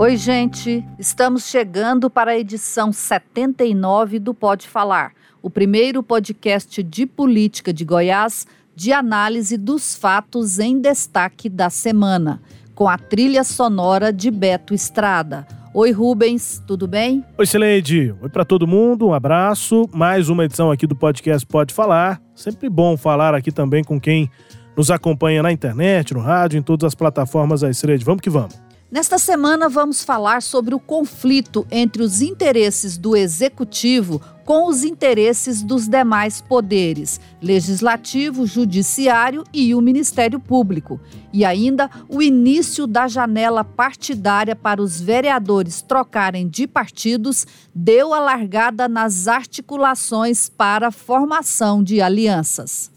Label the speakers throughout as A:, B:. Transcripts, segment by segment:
A: Oi, gente. Estamos chegando para a edição 79 do Pode Falar, o primeiro podcast de política de Goiás de análise dos fatos em destaque da semana, com a trilha sonora de Beto Estrada. Oi, Rubens, tudo bem?
B: Oi, Sileide. Oi para todo mundo, um abraço. Mais uma edição aqui do podcast Pode Falar. Sempre bom falar aqui também com quem nos acompanha na internet, no rádio, em todas as plataformas aí, Sileide. Vamos que vamos.
A: Nesta semana vamos falar sobre o conflito entre os interesses do executivo com os interesses dos demais poderes, legislativo, judiciário e o Ministério Público, e ainda o início da janela partidária para os vereadores trocarem de partidos deu a largada nas articulações para a formação de alianças.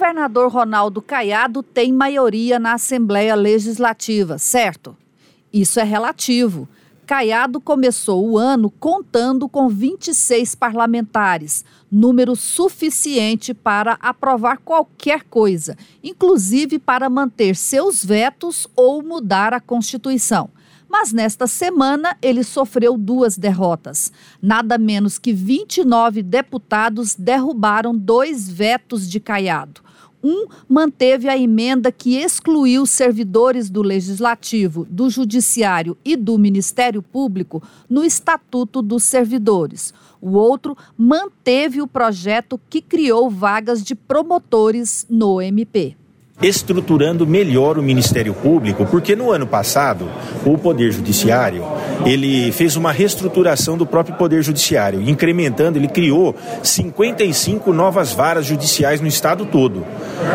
A: Governador Ronaldo Caiado tem maioria na Assembleia Legislativa, certo? Isso é relativo. Caiado começou o ano contando com 26 parlamentares, número suficiente para aprovar qualquer coisa, inclusive para manter seus vetos ou mudar a Constituição. Mas nesta semana ele sofreu duas derrotas. Nada menos que 29 deputados derrubaram dois vetos de Caiado. Um manteve a emenda que excluiu servidores do Legislativo, do Judiciário e do Ministério Público no Estatuto dos Servidores. O outro manteve o projeto que criou vagas de promotores no MP
C: estruturando melhor o Ministério Público, porque no ano passado o Poder Judiciário ele fez uma reestruturação do próprio Poder Judiciário, incrementando, ele criou 55 novas varas judiciais no estado todo.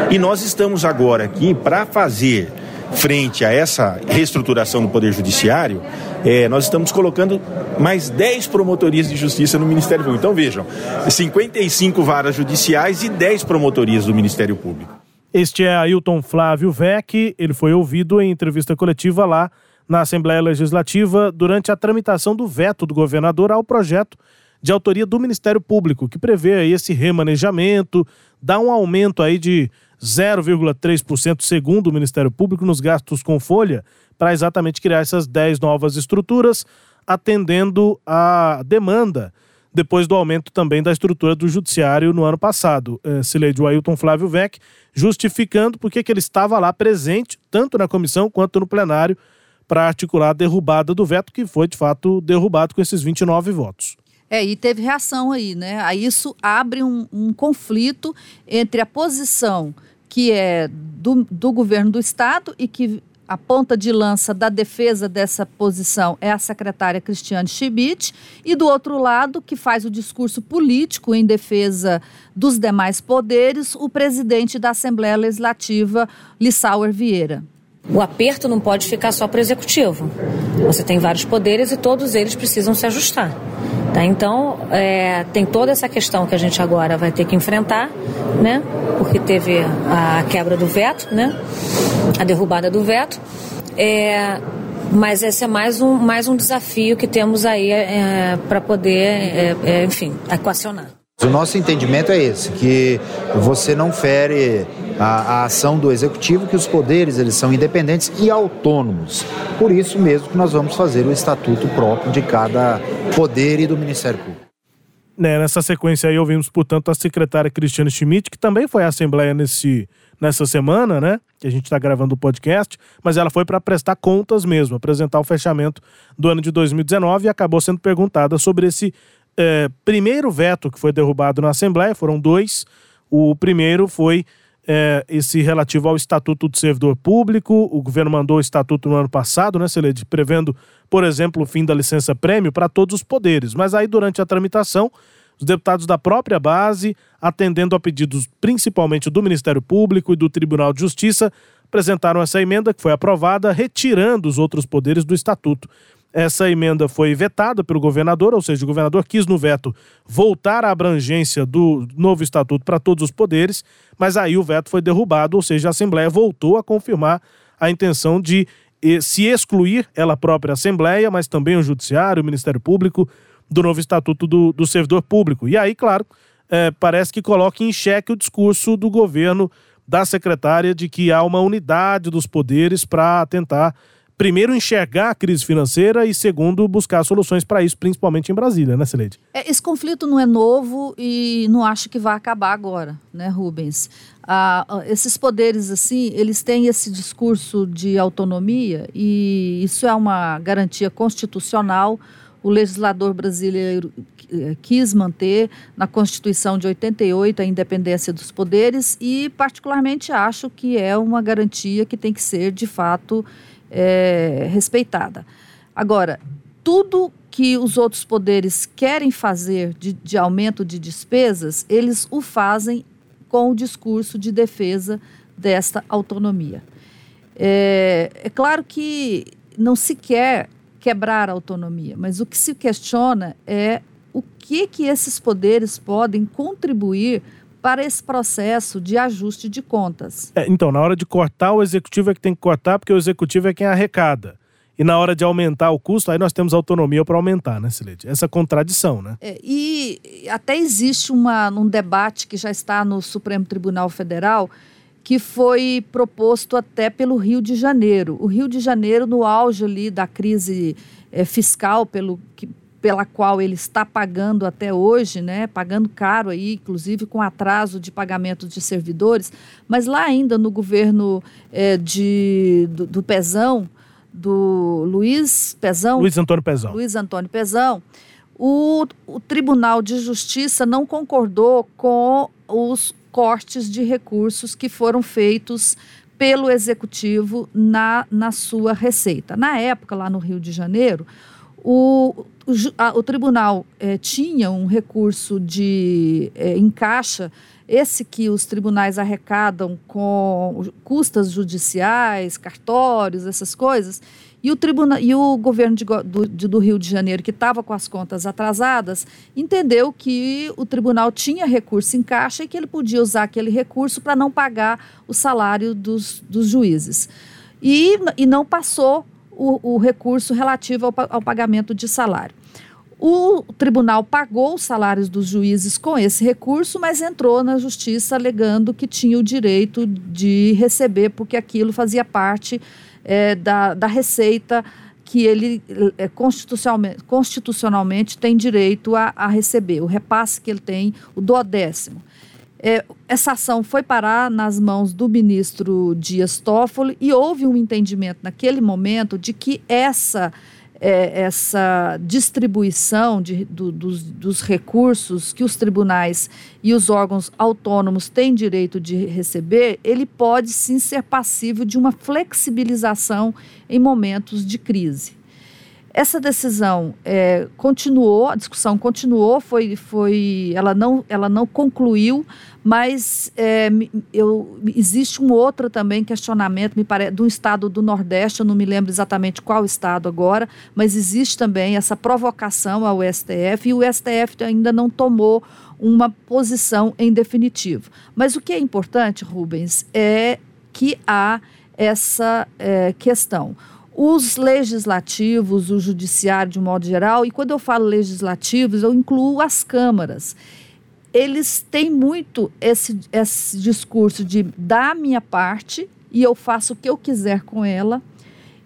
C: E nós estamos agora aqui para fazer frente a essa reestruturação do Poder Judiciário, é, nós estamos colocando mais 10 promotorias de justiça no Ministério Público. Então vejam, 55 varas judiciais e 10 promotorias do Ministério Público.
B: Este é Ailton Flávio Vec, ele foi ouvido em entrevista coletiva lá na Assembleia Legislativa durante a tramitação do veto do governador ao projeto de autoria do Ministério Público, que prevê aí esse remanejamento, dá um aumento aí de 0,3% segundo o Ministério Público nos gastos com folha, para exatamente criar essas 10 novas estruturas, atendendo à demanda depois do aumento também da estrutura do judiciário no ano passado. É, Cileide Ailton Flávio Vec, justificando porque que ele estava lá presente, tanto na comissão quanto no plenário, para articular a derrubada do veto, que foi de fato derrubado com esses 29 votos.
A: É, e teve reação aí, né? Aí isso abre um, um conflito entre a posição que é do, do governo do Estado e que a ponta de lança da defesa dessa posição é a secretária Cristiane Schmidt, e do outro lado, que faz o discurso político em defesa dos demais poderes, o presidente da Assembleia Legislativa, Lissauer Vieira.
D: O aperto não pode ficar só para o executivo. Você tem vários poderes e todos eles precisam se ajustar. Tá? Então, é, tem toda essa questão que a gente agora vai ter que enfrentar, né? porque teve a quebra do veto, né? a derrubada do veto. É, mas esse é mais um, mais um desafio que temos aí é, para poder, é, é, enfim, equacionar.
E: O nosso entendimento é esse, que você não fere a, a, ação do executivo, que os poderes eles são independentes e autônomos. Por isso mesmo que nós vamos fazer o estatuto próprio de cada poder e do Ministério Público.
B: Né, nessa sequência aí ouvimos, portanto, a secretária Cristiane Schmidt, que também foi à Assembleia nesse, nessa semana, né? Que a gente está gravando o podcast, mas ela foi para prestar contas mesmo, apresentar o fechamento do ano de 2019 e acabou sendo perguntada sobre esse é, primeiro veto que foi derrubado na Assembleia, foram dois. O primeiro foi é, esse relativo ao Estatuto do Servidor Público. O governo mandou o estatuto no ano passado, né, Celede, prevendo, por exemplo, o fim da licença prêmio para todos os poderes. Mas aí, durante a tramitação, os deputados da própria base, atendendo a pedidos principalmente do Ministério Público e do Tribunal de Justiça, apresentaram essa emenda que foi aprovada, retirando os outros poderes do estatuto. Essa emenda foi vetada pelo governador, ou seja, o governador quis no veto voltar à abrangência do novo estatuto para todos os poderes, mas aí o veto foi derrubado, ou seja, a Assembleia voltou a confirmar a intenção de se excluir ela própria a Assembleia, mas também o Judiciário, o Ministério Público, do novo Estatuto do, do Servidor Público. E aí, claro, é, parece que coloca em xeque o discurso do governo da secretária de que há uma unidade dos poderes para tentar primeiro, enxergar a crise financeira e, segundo, buscar soluções para isso, principalmente em Brasília, né, Celede?
A: É, esse conflito não é novo e não acho que vai acabar agora, né, Rubens? Ah, ah, esses poderes, assim, eles têm esse discurso de autonomia e isso é uma garantia constitucional. O legislador brasileiro eh, quis manter na Constituição de 88 a independência dos poderes e, particularmente, acho que é uma garantia que tem que ser, de fato, é, respeitada. Agora, tudo que os outros poderes querem fazer de, de aumento de despesas, eles o fazem com o discurso de defesa desta autonomia. É, é, claro que não se quer quebrar a autonomia, mas o que se questiona é o que que esses poderes podem contribuir para esse processo de ajuste de contas.
B: É, então, na hora de cortar, o executivo é que tem que cortar, porque o executivo é quem arrecada. E na hora de aumentar o custo, aí nós temos autonomia para aumentar, né, Silete? Essa contradição, né?
A: É, e até existe uma, um debate que já está no Supremo Tribunal Federal que foi proposto até pelo Rio de Janeiro. O Rio de Janeiro, no auge ali da crise é, fiscal, pelo que, pela qual ele está pagando até hoje, né, pagando caro aí, inclusive com atraso de pagamento de servidores, mas lá ainda no governo é, de, do, do, Pezão, do Luiz Pezão,
B: Luiz Antônio Pezão,
A: Luiz Antônio Pezão, o, o Tribunal de Justiça não concordou com os cortes de recursos que foram feitos pelo executivo na, na sua receita. Na época, lá no Rio de Janeiro, o, o, a, o tribunal é, tinha um recurso de é, encaixa, esse que os tribunais arrecadam com custas judiciais, cartórios, essas coisas, e o, tribunal, e o governo de, do, do Rio de Janeiro, que estava com as contas atrasadas, entendeu que o tribunal tinha recurso em caixa e que ele podia usar aquele recurso para não pagar o salário dos, dos juízes. E, e não passou o, o recurso relativo ao, ao pagamento de salário. O tribunal pagou os salários dos juízes com esse recurso, mas entrou na justiça alegando que tinha o direito de receber, porque aquilo fazia parte é, da, da receita que ele é, constitucionalmente, constitucionalmente tem direito a, a receber, o repasse que ele tem, o duodécimo. É, essa ação foi parar nas mãos do ministro Dias Toffoli e houve um entendimento naquele momento de que essa, é, essa distribuição de, do, dos, dos recursos que os tribunais e os órgãos autônomos têm direito de receber, ele pode sim ser passível de uma flexibilização em momentos de crise. Essa decisão é, continuou, a discussão continuou, foi, foi, ela, não, ela não concluiu, mas é, eu, existe um outro também questionamento, me parece, do estado do Nordeste, eu não me lembro exatamente qual estado agora, mas existe também essa provocação ao STF e o STF ainda não tomou uma posição em definitivo. Mas o que é importante, Rubens, é que há essa é, questão os legislativos, o judiciário de um modo geral, e quando eu falo legislativos, eu incluo as câmaras. Eles têm muito esse, esse discurso de dar a minha parte e eu faço o que eu quiser com ela,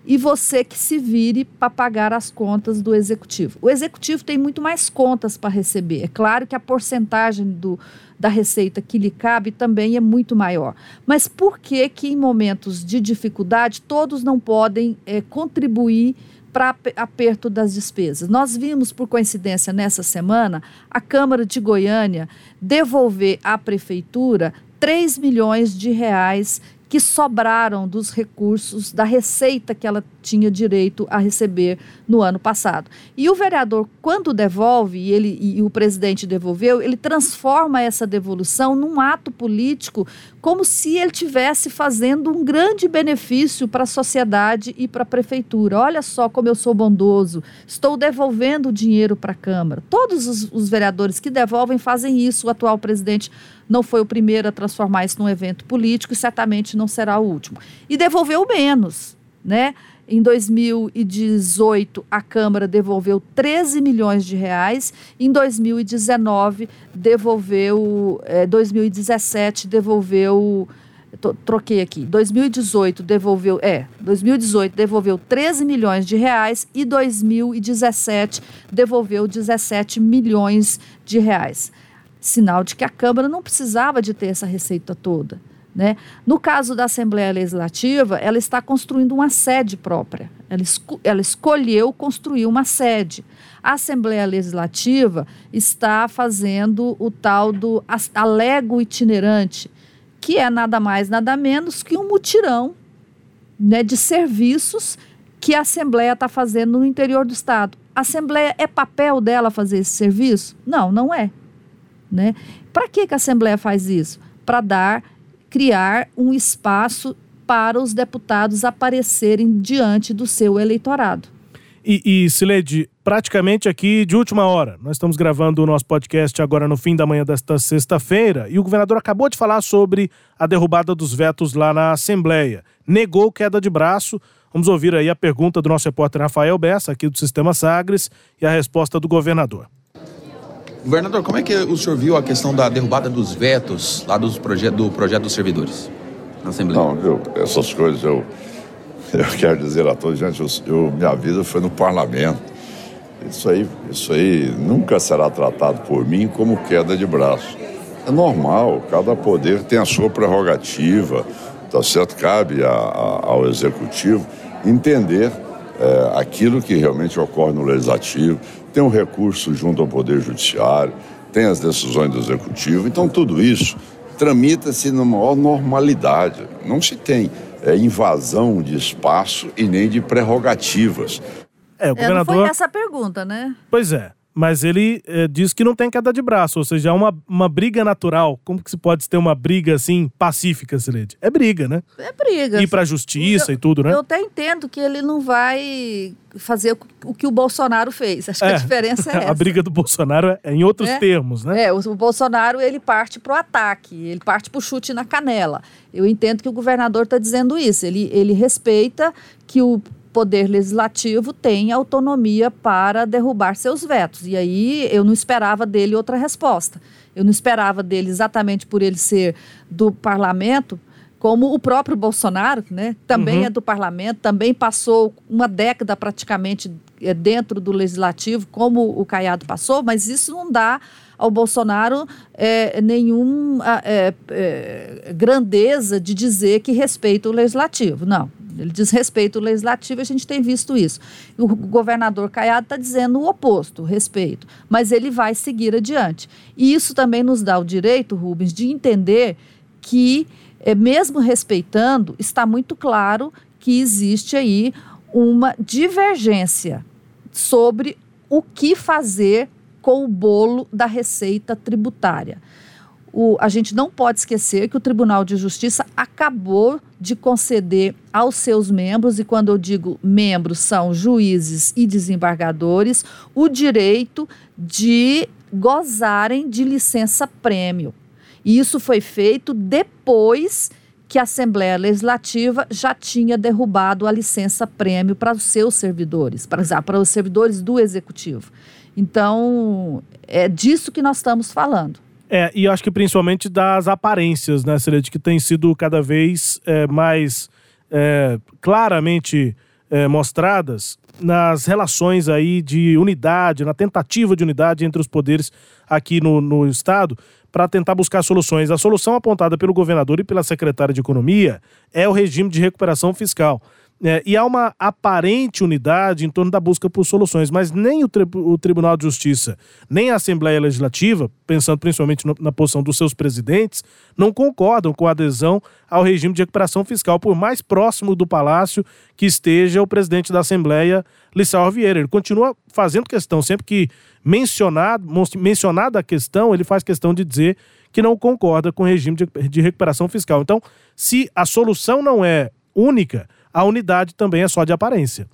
A: e você que se vire para pagar as contas do executivo. O executivo tem muito mais contas para receber. É claro que a porcentagem do, da receita que lhe cabe também é muito maior. Mas por que que em momentos de dificuldade todos não podem é, contribuir para aperto das despesas. Nós vimos, por coincidência, nessa semana, a Câmara de Goiânia devolver à Prefeitura 3 milhões de reais que sobraram dos recursos, da receita que ela tinha direito a receber no ano passado. E o vereador, quando devolve, e, ele, e o presidente devolveu, ele transforma essa devolução num ato político como se ele tivesse fazendo um grande benefício para a sociedade e para a prefeitura. Olha só como eu sou bondoso, estou devolvendo o dinheiro para a Câmara. Todos os, os vereadores que devolvem fazem isso. O atual presidente não foi o primeiro a transformar isso num evento político e certamente não será o último. E devolveu menos, né? Em 2018, a Câmara devolveu 13 milhões de reais. Em 2019, devolveu. É, 2017, devolveu. troquei aqui. 2018 devolveu. É, 2018 devolveu 13 milhões de reais e 2017 devolveu 17 milhões de reais. Sinal de que a Câmara não precisava de ter essa receita toda. Né? No caso da Assembleia Legislativa, ela está construindo uma sede própria. Ela, esco ela escolheu construir uma sede. A Assembleia Legislativa está fazendo o tal do alego itinerante, que é nada mais, nada menos que um mutirão né, de serviços que a Assembleia está fazendo no interior do Estado. A Assembleia é papel dela fazer esse serviço? Não, não é. Né? Para que, que a Assembleia faz isso? Para dar criar um espaço para os deputados aparecerem diante do seu eleitorado.
B: E, e praticamente aqui de última hora, nós estamos gravando o nosso podcast agora no fim da manhã desta sexta-feira e o governador acabou de falar sobre a derrubada dos vetos lá na Assembleia. Negou queda de braço. Vamos ouvir aí a pergunta do nosso repórter Rafael Bessa, aqui do Sistema Sagres, e a resposta do governador.
F: Governador, como é que o senhor viu a questão da derrubada dos vetos lá dos proje do projeto dos servidores na Assembleia?
G: Não, eu, essas coisas eu, eu quero dizer a todos, gente, eu, eu, minha vida foi no parlamento. Isso aí, isso aí nunca será tratado por mim como queda de braço. É normal, cada poder tem a sua prerrogativa, tá certo? Cabe a, a, ao executivo entender é, aquilo que realmente ocorre no legislativo, tem um recurso junto ao Poder Judiciário, tem as decisões do Executivo. Então, tudo isso tramita-se na maior normalidade. Não se tem é, invasão de espaço e nem de prerrogativas.
A: É, o governador... É, não foi essa a pergunta, né?
B: Pois é mas ele é, diz que não tem queda de braço, ou seja, é uma, uma briga natural. Como que se pode ter uma briga assim pacífica, Celede? É briga, né?
A: É briga.
B: Ir pra justiça eu, e tudo, né?
A: Eu até entendo que ele não vai fazer o que o Bolsonaro fez. Acho que a é. diferença é essa.
B: a briga do Bolsonaro é em outros é. termos, né?
A: É, o, o Bolsonaro ele parte pro ataque, ele parte pro chute na canela. Eu entendo que o governador está dizendo isso. Ele, ele respeita que o Poder Legislativo tem autonomia para derrubar seus vetos. E aí eu não esperava dele outra resposta. Eu não esperava dele exatamente por ele ser do parlamento, como o próprio Bolsonaro, né? Também uhum. é do parlamento, também passou uma década praticamente é, dentro do legislativo, como o Caiado passou, mas isso não dá ao Bolsonaro é, nenhuma é, é, grandeza de dizer que respeita o legislativo. Não, ele diz respeito ao legislativo, a gente tem visto isso. O governador Caiado está dizendo o oposto, respeito. Mas ele vai seguir adiante. E isso também nos dá o direito, Rubens, de entender que, é, mesmo respeitando, está muito claro que existe aí uma divergência sobre o que fazer com o bolo da receita tributária o, a gente não pode esquecer que o Tribunal de Justiça acabou de conceder aos seus membros, e quando eu digo membros, são juízes e desembargadores, o direito de gozarem de licença-prêmio. E isso foi feito depois que a Assembleia Legislativa já tinha derrubado a licença-prêmio para os seus servidores, para, para os servidores do Executivo. Então, é disso que nós estamos falando.
B: É, e acho que principalmente das aparências, né, Celeste, que tem sido cada vez é, mais é, claramente é, mostradas nas relações aí de unidade, na tentativa de unidade entre os poderes aqui no, no Estado, para tentar buscar soluções. A solução apontada pelo governador e pela secretária de Economia é o regime de recuperação fiscal. É, e há uma aparente unidade em torno da busca por soluções, mas nem o, tri o Tribunal de Justiça, nem a Assembleia Legislativa, pensando principalmente no, na posição dos seus presidentes, não concordam com a adesão ao regime de recuperação fiscal, por mais próximo do Palácio que esteja o presidente da Assembleia, Lissau Vieira. Ele continua fazendo questão, sempre que mencionado, mencionada a questão, ele faz questão de dizer que não concorda com o regime de, de recuperação fiscal. Então, se a solução não é única, a unidade também é só de aparência.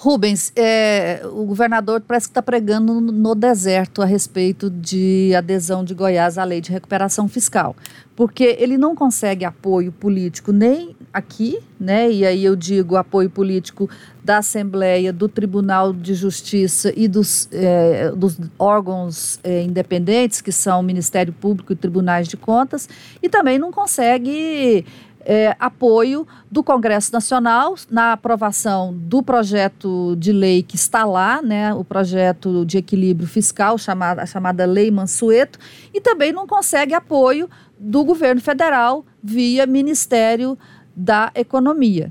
A: Rubens, é, o governador parece que está pregando no deserto a respeito de adesão de Goiás à lei de recuperação fiscal, porque ele não consegue apoio político nem aqui, né? E aí eu digo apoio político da Assembleia, do Tribunal de Justiça e dos, é, dos órgãos é, independentes, que são o Ministério Público e Tribunais de Contas, e também não consegue é, apoio do Congresso Nacional na aprovação do projeto de lei que está lá, né, o projeto de equilíbrio fiscal, chamada, a chamada Lei Mansueto, e também não consegue apoio do governo federal via Ministério da Economia.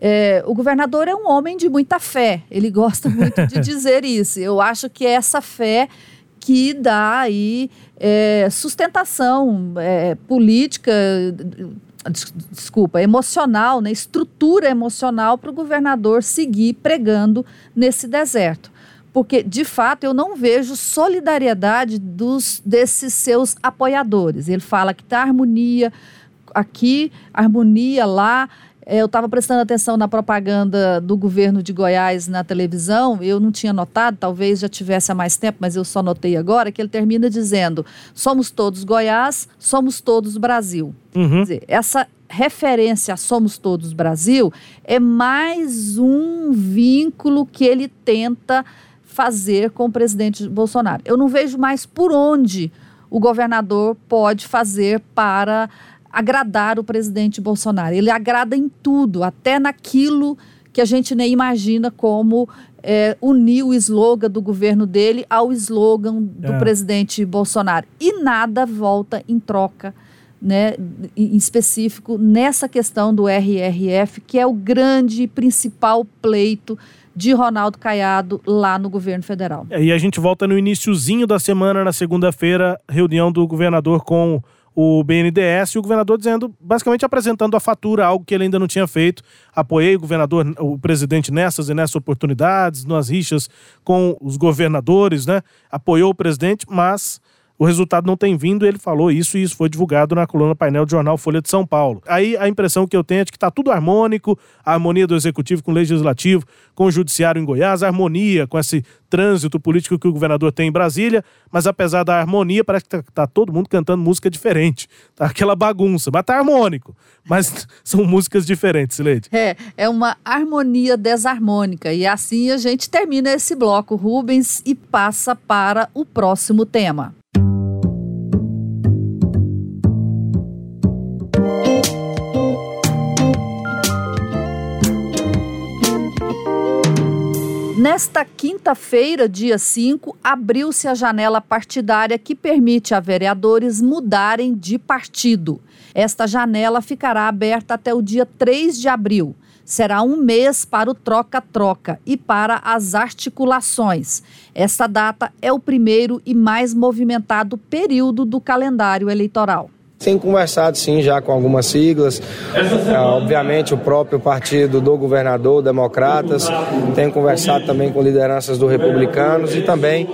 A: É, o governador é um homem de muita fé, ele gosta muito de dizer isso. Eu acho que é essa fé que dá aí é, sustentação é, política desculpa, emocional, né, estrutura emocional para o governador seguir pregando nesse deserto. Porque, de fato, eu não vejo solidariedade dos, desses seus apoiadores. Ele fala que está harmonia aqui, harmonia lá. É, eu estava prestando atenção na propaganda do governo de Goiás na televisão, eu não tinha notado, talvez já tivesse há mais tempo, mas eu só notei agora, que ele termina dizendo: somos todos Goiás, somos todos Brasil. Uhum. Quer dizer, essa referência a Somos Todos Brasil é mais um vínculo que ele tenta fazer com o presidente Bolsonaro. Eu não vejo mais por onde o governador pode fazer para agradar o presidente Bolsonaro. Ele agrada em tudo, até naquilo que a gente nem imagina como é, unir o slogan do governo dele ao slogan do é. presidente Bolsonaro. E nada volta em troca, né, em específico, nessa questão do RRF, que é o grande e principal pleito de Ronaldo Caiado lá no governo federal.
B: E a gente volta no iníciozinho da semana, na segunda-feira, reunião do governador com o BNDES e o governador dizendo, basicamente apresentando a fatura, algo que ele ainda não tinha feito. Apoiei o governador, o presidente nessas e nessas oportunidades, nas rixas com os governadores, né? Apoiou o presidente, mas o resultado não tem vindo, ele falou isso e isso foi divulgado na coluna painel do jornal Folha de São Paulo. Aí a impressão que eu tenho é de que está tudo harmônico, a harmonia do executivo com o legislativo, com o judiciário em Goiás, a harmonia com esse trânsito político que o governador tem em Brasília, mas apesar da harmonia, parece que está tá todo mundo cantando música diferente. Tá aquela bagunça, mas tá harmônico. Mas são músicas diferentes, Leide.
A: É, é uma harmonia desarmônica. E assim a gente termina esse bloco, Rubens, e passa para o próximo tema. Nesta quinta-feira, dia 5, abriu-se a janela partidária que permite a vereadores mudarem de partido. Esta janela ficará aberta até o dia 3 de abril. Será um mês para o troca-troca e para as articulações. Esta data é o primeiro e mais movimentado período do calendário eleitoral.
H: Tem conversado sim já com algumas siglas, é, obviamente o próprio partido do governador, Democratas, tem conversado também com lideranças do Republicanos e também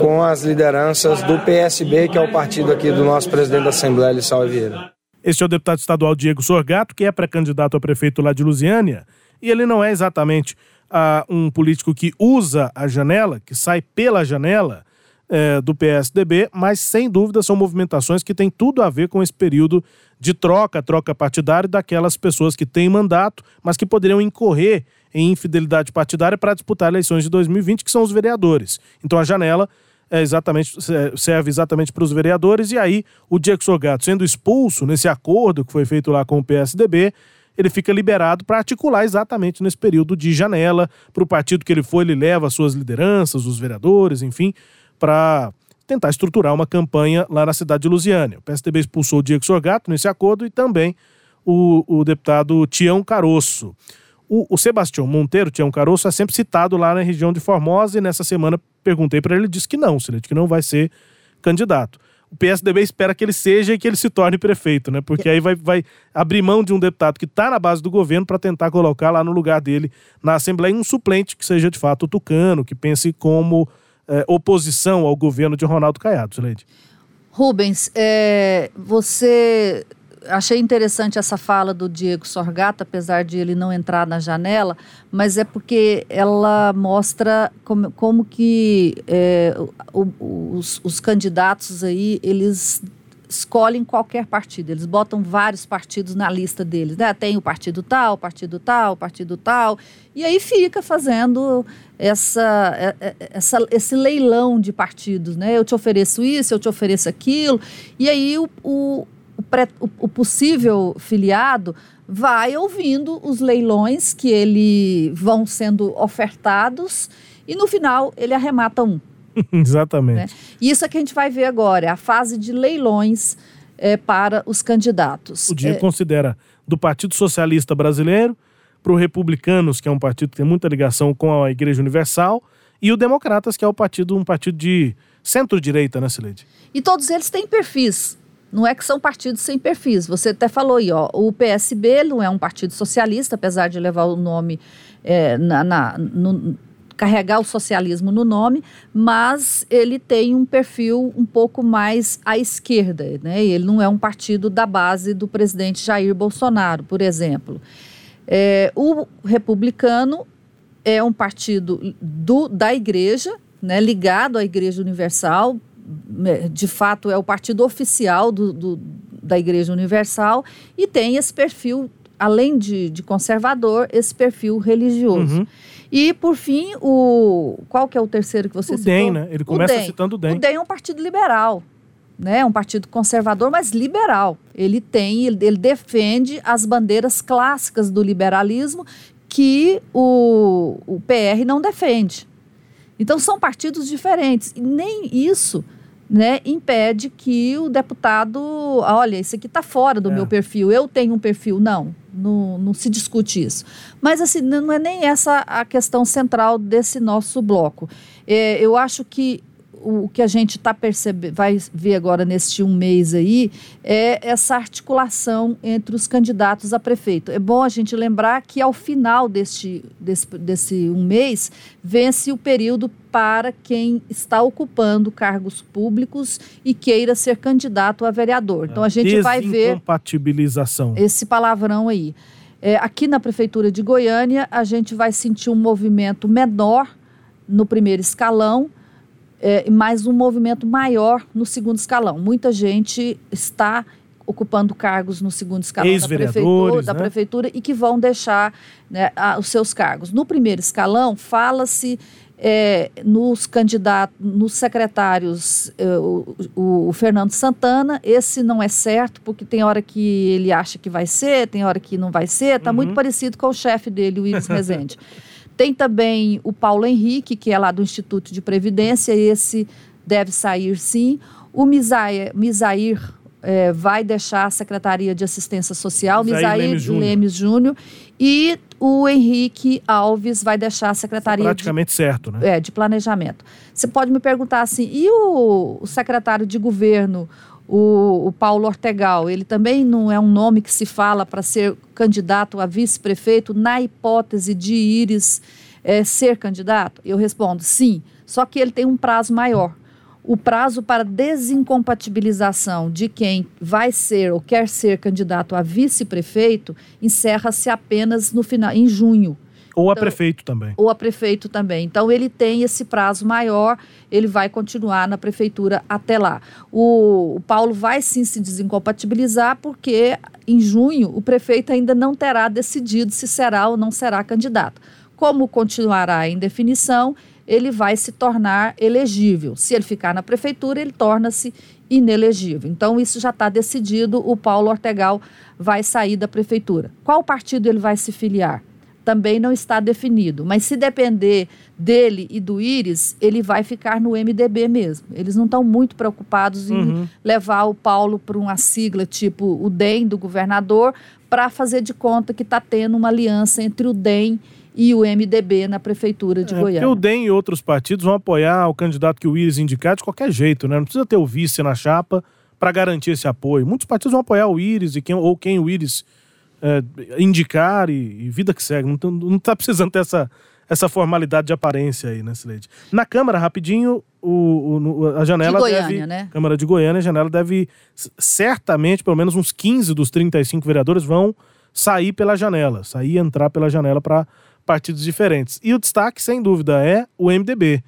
H: com as lideranças do PSB, que é o partido aqui do nosso presidente da Assembleia, Lissau Vieira.
B: Este é o deputado estadual Diego Sorgato, que é pré-candidato a prefeito lá de Lusiânia, e ele não é exatamente uh, um político que usa a janela, que sai pela janela, é, do PSDB, mas sem dúvida são movimentações que têm tudo a ver com esse período de troca, troca partidária daquelas pessoas que têm mandato, mas que poderiam incorrer em infidelidade partidária para disputar eleições de 2020, que são os vereadores. Então a janela é exatamente, serve exatamente para os vereadores, e aí o Diego Sorgato, sendo expulso nesse acordo que foi feito lá com o PSDB, ele fica liberado para articular exatamente nesse período de janela. Para o partido que ele foi, ele leva as suas lideranças, os vereadores, enfim, para tentar estruturar uma campanha lá na cidade de Lusiânia. O PSDB expulsou o Diego Sorgato nesse acordo e também o, o deputado Tião Caroço. O, o Sebastião Monteiro, Tião Caroço, é sempre citado lá na região de Formosa e nessa semana perguntei para ele, ele disse que não, que não vai ser candidato. O PSDB espera que ele seja e que ele se torne prefeito, né? Porque aí vai, vai abrir mão de um deputado que está na base do governo para tentar colocar lá no lugar dele na Assembleia um suplente que seja de fato o tucano, que pense como é, oposição ao governo de Ronaldo Caiado, Sileide.
A: Rubens, é, você achei interessante essa fala do Diego Sorgata, apesar de ele não entrar na janela, mas é porque ela mostra como, como que é, o, os, os candidatos aí, eles escolhem qualquer partido, eles botam vários partidos na lista deles, né? Tem o partido tal, partido tal, partido tal, e aí fica fazendo essa, é, é, essa, esse leilão de partidos, né? Eu te ofereço isso, eu te ofereço aquilo, e aí o, o o, pré, o, o possível filiado vai ouvindo os leilões que ele vão sendo ofertados e no final ele arremata um.
B: Exatamente. Né?
A: E isso é que a gente vai ver agora, é a fase de leilões é, para os candidatos.
B: O dia
A: é...
B: considera do Partido Socialista Brasileiro para o Republicanos, que é um partido que tem muita ligação com a Igreja Universal, e o Democratas, que é o partido, um partido de centro-direita, né, Sileide?
A: E todos eles têm perfis não é que são partidos sem perfis. Você até falou aí, ó, o PSB não é um partido socialista, apesar de levar o nome é, na, na no, carregar o socialismo no nome, mas ele tem um perfil um pouco mais à esquerda, né? Ele não é um partido da base do presidente Jair Bolsonaro, por exemplo. É, o republicano é um partido do, da igreja, né, ligado à Igreja Universal, né, de fato é o partido oficial do, do, da Igreja Universal e tem esse perfil, além de, de conservador, esse perfil religioso. Uhum. E, por fim, o qual que é o terceiro que você
B: o
A: citou?
B: DEM, né? Ele começa
A: o DEM.
B: citando o DEM.
A: O DEM é um partido liberal, né? Um partido conservador, mas liberal. Ele tem, ele, ele defende as bandeiras clássicas do liberalismo que o, o PR não defende. Então, são partidos diferentes. E nem isso né, impede que o deputado, olha, isso aqui está fora do é. meu perfil, eu tenho um perfil. Não, não, não se discute isso. Mas assim, não é nem essa a questão central desse nosso bloco. É, eu acho que o que a gente tá percebendo, vai ver agora neste um mês aí, é essa articulação entre os candidatos a prefeito. É bom a gente lembrar que ao final deste, desse, desse um mês, vence o período para quem está ocupando cargos públicos e queira ser candidato a vereador. Então a gente vai ver.
B: Compatibilização.
A: Esse palavrão aí. É, aqui na Prefeitura de Goiânia, a gente vai sentir um movimento menor no primeiro escalão é, mais um movimento maior no segundo escalão. Muita gente está ocupando cargos no segundo escalão da prefeitura, da né? prefeitura e que vão deixar né, a, os seus cargos. No primeiro escalão, fala-se é, nos candidatos, nos secretários, é, o, o, o, Fernando Santana, esse não é certo, porque tem hora que ele acha que vai ser, tem hora que não vai ser, está uhum. muito parecido com o chefe dele, o Iris Rezende. Tem também o Paulo Henrique, que é lá do Instituto de Previdência, esse deve sair sim. O Misair, Misair é, vai deixar a Secretaria de Assistência Social, Misair, Misair Lemes Júnior. E o Henrique Alves vai deixar a Secretaria.
B: praticamente
A: de,
B: certo, né?
A: É, de Planejamento. Você pode me perguntar assim, e o, o secretário de governo, o, o, Paulo Ortegal, ele também não é um nome que se fala para ser candidato a vice-prefeito na hipótese de Íris é, ser candidato? Eu respondo sim, só que ele tem um prazo maior. O prazo para desincompatibilização de quem vai ser ou quer ser candidato a vice-prefeito encerra-se apenas no final, em junho.
B: Ou a então, prefeito também.
A: Ou a prefeito também. Então ele tem esse prazo maior, ele vai continuar na prefeitura até lá. O, o Paulo vai sim se desincompatibilizar, porque em junho o prefeito ainda não terá decidido se será ou não será candidato. Como continuará em definição, ele vai se tornar elegível. Se ele ficar na prefeitura, ele torna-se inelegível. Então, isso já está decidido. O Paulo Ortegal vai sair da prefeitura. Qual partido ele vai se filiar? Também não está definido. Mas se depender dele e do Íris, ele vai ficar no MDB mesmo. Eles não estão muito preocupados em
B: Uhum.
A: levar o Paulo para uma sigla tipo o DEM do governador, para fazer de conta que está tendo uma aliança entre o DEM e o MDB na prefeitura de
B: É, porque
A: Goiânia.
B: o DEM e outros partidos vão apoiar o candidato que o Íris indicar de qualquer jeito, né? Não precisa ter o vice na chapa para garantir esse apoio. Muitos partidos vão apoiar o Íris e quem, ou quem o Íris é, indicar e, e vida que segue. Não, não tá precisando ter essa, essa formalidade de aparência aí, né, Sileide? Na Câmara, rapidinho, o, o- a janela
A: De Goiânia,
B: deve...
A: né?
B: Câmara de Goiânia, a janela deve... Certamente, pelo menos uns 15 dos 35 vereadores vão sair pela janela, sair e entrar pela janela para partidos diferentes. E o destaque, sem dúvida, é o MDB.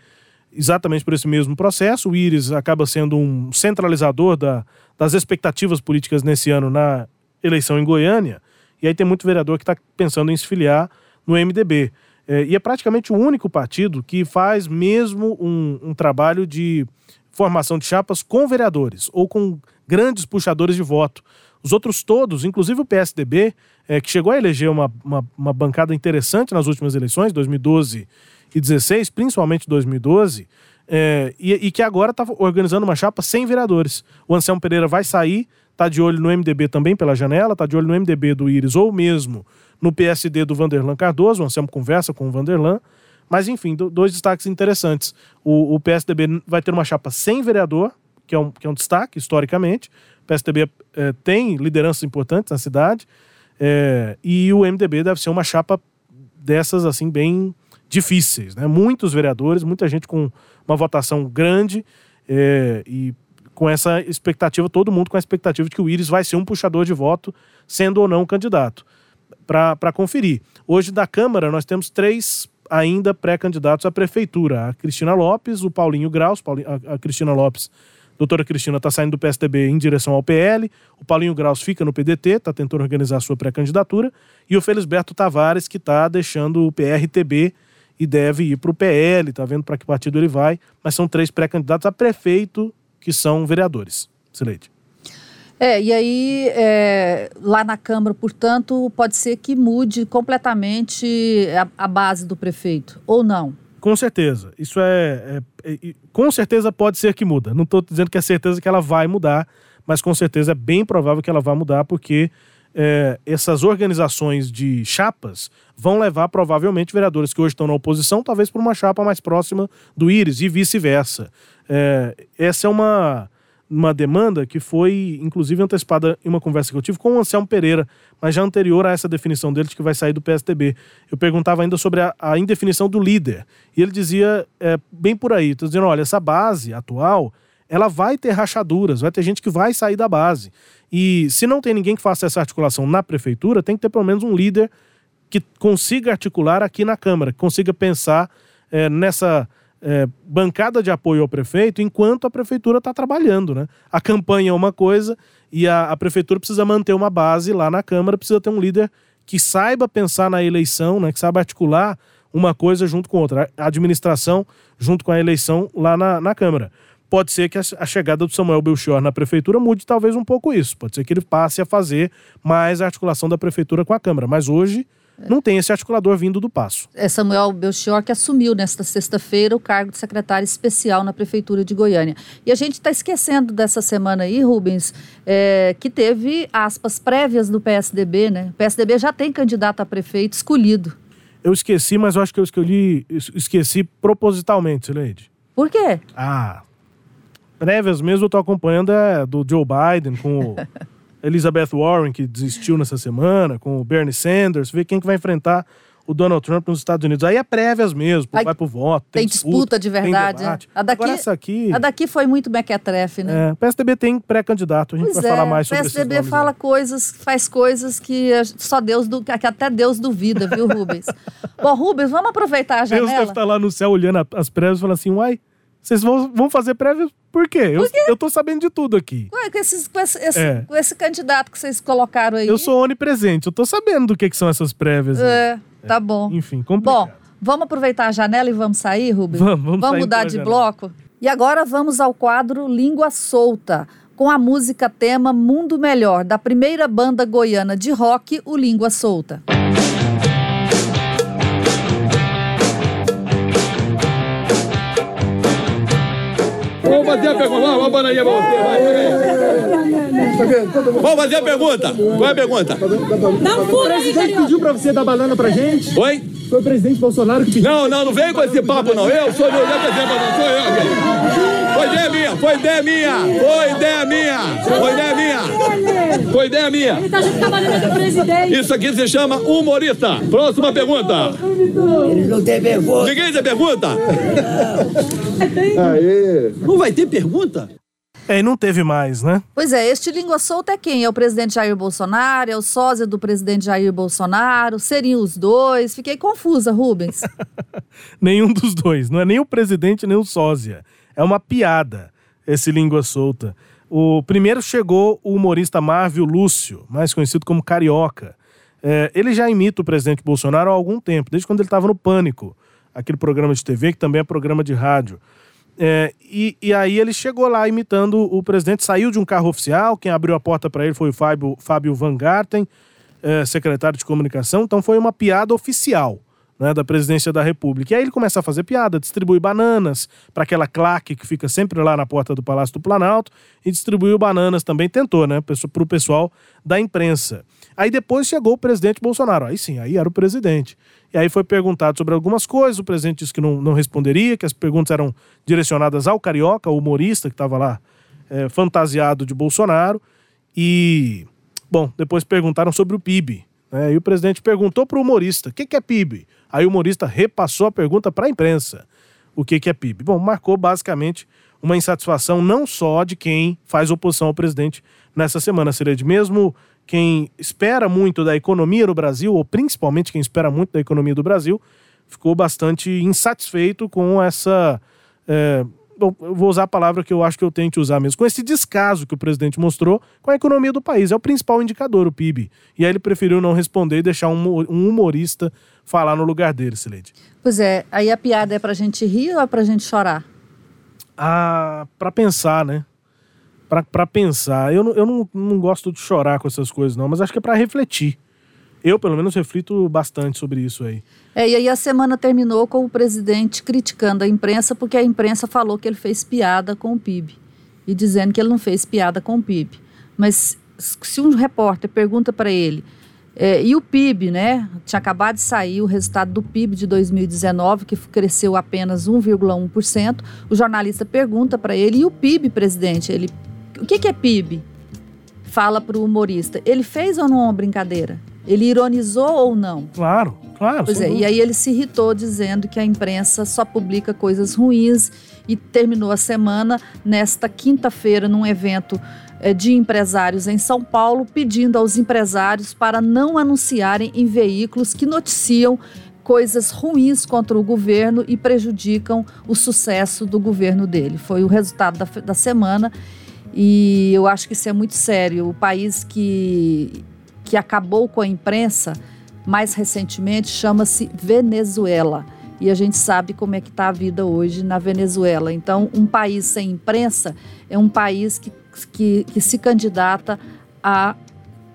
B: Exatamente por esse mesmo processo, o Íris acaba sendo um centralizador da- das expectativas políticas nesse ano na eleição em Goiânia, e aí tem muito vereador que está pensando em se filiar no MDB. É, e é praticamente o único partido que faz mesmo um, um trabalho de formação de chapas com vereadores ou com grandes puxadores de voto. Os outros todos, inclusive o PSDB, é, que chegou a eleger uma, uma, uma bancada interessante nas últimas eleições, 2012 e 2016, principalmente 2012, é, e, e que agora está organizando uma chapa sem vereadores. O Anselmo Pereira vai sair, está de olho no MDB também pela janela, está de olho no MDB do Íris ou mesmo no PSD do Vanderlan Cardoso. O Anselmo conversa com o Vanderlan. Mas, enfim, do- dois destaques interessantes. O, o PSDB vai ter uma chapa sem vereador, que é um, que é um destaque historicamente. O PSDB eh, tem lideranças importantes na cidade. eh, e o MDB deve ser uma chapa dessas, assim, bem difíceis. Né? Muitos vereadores, muita gente com uma votação grande eh, e com essa expectativa, todo mundo com a expectativa de que o Íris vai ser um puxador de voto, sendo ou não candidato, para conferir. Hoje, da Câmara, nós temos três ainda pré-candidatos à prefeitura. A Cristina Lopes, o Paulinho Graus, a, Cristina Lopes, doutora Cristina, está saindo do PSDB em direção ao PL, o Paulinho Graus fica no PDT, está tentando organizar sua pré-candidatura, e o Felisberto Tavares, que está deixando o PRTB e deve ir para o PL, está vendo para que partido ele vai, mas são três pré-candidatos a prefeito que são vereadores. Sileide.
A: É, e aí, é, lá na Câmara, portanto, pode ser que mude completamente a, a base do prefeito, ou não?
B: Com certeza. Isso é, é- é- Com certeza pode ser que muda. Não estou dizendo que é certeza que ela vai mudar, mas com certeza é bem provável que ela vá mudar, porque é, essas organizações de chapas vão levar provavelmente vereadores que hoje estão na oposição, talvez para uma chapa mais próxima do Íris e vice-versa. É, essa é uma, uma demanda que foi, inclusive, antecipada em uma conversa que eu tive com o Anselmo Pereira, mas já anterior a essa definição dele de que vai sair do PSDB. Eu perguntava ainda sobre a, a indefinição do líder. E ele dizia é, bem por aí, dizendo, olha, essa base atual, ela vai ter rachaduras, vai ter gente que vai sair da base. E se não tem ninguém que faça essa articulação na prefeitura, tem que ter pelo menos um líder que consiga articular aqui na Câmara, que consiga pensar é, nessa é, bancada de apoio ao prefeito enquanto a prefeitura está trabalhando. Né? A campanha é uma coisa e a, a prefeitura precisa manter uma base lá na Câmara, precisa ter um líder que saiba pensar na eleição, né, que saiba articular uma coisa junto com outra, a administração junto com a eleição lá na, na Câmara. Pode ser que a, chegada do Samuel Belchior na prefeitura mude talvez um pouco isso. Pode ser que ele passe a fazer mais a articulação da prefeitura com a Câmara. Mas hoje não tem esse articulador vindo do passo.
A: É Samuel Belchior que assumiu nesta sexta-feira o cargo de secretário especial na Prefeitura de Goiânia. E a gente está esquecendo dessa semana aí, Rubens, é, que teve aspas prévias do PSDB, né? O PSDB já tem candidato a prefeito escolhido.
B: Eu esqueci, mas eu acho que eu escolhi, es- esqueci propositalmente, Sileide.
A: Por quê?
B: Ah, prévias mesmo eu tô acompanhando é do Joe Biden com o Elizabeth Warren, que desistiu nessa semana, com o Bernie Sanders, ver quem que vai enfrentar o Donald Trump nos Estados Unidos. Aí é prévias mesmo,
A: Aí
B: vai pro voto,
A: Tem,
B: tem,
A: disputa, de
B: tem
A: verdade. né? A daqui,
B: Agora essa aqui,
A: a daqui foi muito mequetrefe, né?
B: é, PSDB tem pré-candidato, a gente
A: Pois
B: vai
A: é,
B: falar mais
A: o
B: sobre esses
A: PSDB
B: nomes
A: fala
B: aí.
A: coisas, faz coisas que só Deus, du- que até Deus duvida, viu, Rubens? Bom, Rubens, vamos aproveitar a
B: Deus deve
A: janela.
B: estar lá no céu olhando as prévias e falando assim, uai, vocês vão, vão fazer prévias por quê? Eu, eu tô sabendo de tudo aqui.
A: Ué, com, esses- com esse, esse-
B: É.
A: com esse candidato que vocês colocaram aí.
B: Eu sou onipresente, eu tô sabendo do que, que são essas prévias. aí.
A: É, tá bom.
B: Enfim, complicado.
A: Bom, vamos aproveitar a janela e vamos sair, Rubens?
B: Vamos, vamos sair
A: mudar de
B: janela.
A: bloco? E agora vamos ao quadro Língua Solta, com a música tema Mundo Melhor, da primeira banda goiana de rock, o Língua Solta.
I: Vamos fazer a pergunta. Vamos, uma bananinha pra você. Vai, Vamos fazer a pergunta. Qual é a pergunta?
J: Não fura aí,
K: Ele pediu pra você dar banana pra gente?
I: Oi?
K: Foi o presidente Bolsonaro que pediu.
I: Não, não, não vem com esse papo, não. Eu sou exemplo, não sou eu. Foi ideia minha, foi ideia minha, foi ideia minha, foi ideia minha, foi ideia minha.
J: Ele tá junto com a do presidente.
I: Isso aqui se chama humorista. Próxima pergunta.
L: Eles não têm vergonha.
I: Ninguém tem pergunta?
K: Aê.
M: Não vai ter pergunta?
B: É, e não teve mais, né?
A: Pois é, este língua solta é quem? É o presidente Jair Bolsonaro? É o sósia do presidente Jair Bolsonaro? Seriam os dois? Fiquei confusa, Rubens.
B: Nenhum dos dois. Não é nem o presidente, nem o sósia. É uma piada esse língua solta. O primeiro chegou o humorista Marvio Lúcio, mais conhecido como Carioca. É, ele já imita o presidente Bolsonaro há algum tempo, desde quando ele estava no Pânico, aquele programa de TV que também é programa de rádio. É, e, e, aí ele chegou lá imitando o presidente, saiu de um carro oficial, quem abriu a porta para ele foi o Fábio, Fábio Van Garten, é, secretário de comunicação, então foi uma piada oficial né, da presidência da República. E aí ele começa a fazer piada, distribui bananas para aquela claque que fica sempre lá na porta do Palácio do Planalto e distribuiu bananas também, tentou, né, para o pessoal da imprensa. Aí depois chegou o presidente Bolsonaro, aí sim, aí era o presidente. E aí foi perguntado sobre algumas coisas, o presidente disse que não, não responderia, que as perguntas eram direcionadas ao Carioca, o humorista que estava lá é, fantasiado de Bolsonaro. E, bom, depois perguntaram sobre o PIB. Né? E o presidente perguntou para o humorista, o que, que é PIB? Aí o humorista repassou a pergunta para a imprensa, o que, que é PIB? Bom, marcou basicamente uma insatisfação não só de quem faz oposição ao presidente nessa semana, de mesmo quem espera muito da economia no Brasil, ou principalmente quem espera muito da economia do Brasil, ficou bastante insatisfeito com essa. É, eu vou usar a palavra que eu acho que eu tenho que usar mesmo, com esse descaso que o presidente mostrou com a economia do país. É o principal indicador, o PIB. E aí ele preferiu não responder e deixar um, um humorista falar no lugar dele, Sileide.
A: Pois é, aí a piada é pra gente rir ou é pra gente chorar?
B: Ah, pra pensar, né? para pensar. Eu, não, eu não, não gosto de chorar com essas coisas, não, mas acho que é para refletir. Eu, pelo menos, reflito bastante sobre isso aí.
A: É, e aí a semana terminou com o presidente criticando a imprensa, porque a imprensa falou que ele fez piada com o PIB. E dizendo que ele não fez piada com o PIB. Mas se um repórter pergunta para ele, é, e o PIB, né? Tinha acabado de sair o resultado do PIB de 2019, que cresceu apenas 1,1%. O jornalista pergunta para ele, e o PIB, presidente? Ele o que, que é PIB? Fala para o humorista. Ele fez ou não uma brincadeira? Ele ironizou ou não?
B: Claro, claro.
A: Pois é, e aí ele se irritou dizendo que a imprensa só publica coisas ruins e terminou a semana nesta quinta-feira num evento eh, de empresários em São Paulo, pedindo aos empresários para não anunciarem em veículos que noticiam coisas ruins contra o governo e prejudicam o sucesso do governo dele. Foi o resultado da, da semana e eu acho que isso é muito sério. O país que, que acabou com a imprensa mais recentemente chama-se Venezuela. E a gente sabe como é que está a vida hoje na Venezuela. Então, um país sem imprensa é um país que, que, que se candidata a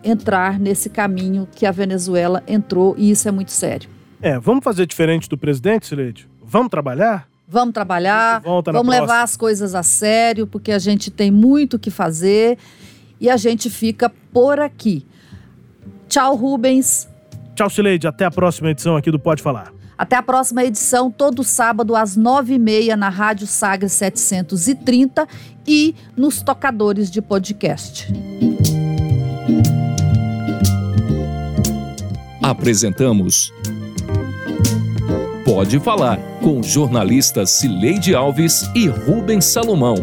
A: entrar nesse caminho que a Venezuela entrou, e isso é muito sério.
B: É, vamos fazer diferente do presidente, Sileide? Vamos trabalhar?
A: Vamos trabalhar, vamos levar as coisas a sério, porque a gente tem muito o que fazer e a gente fica por aqui. Tchau, Rubens.
B: Tchau, Sileide. Até a próxima edição aqui do Pode Falar.
A: Até a próxima edição, todo sábado às nove e meia na Rádio Saga 730 e nos tocadores de podcast.
N: Apresentamos Pode Falar, com jornalistas Cileide Alves e Rubens Salomão.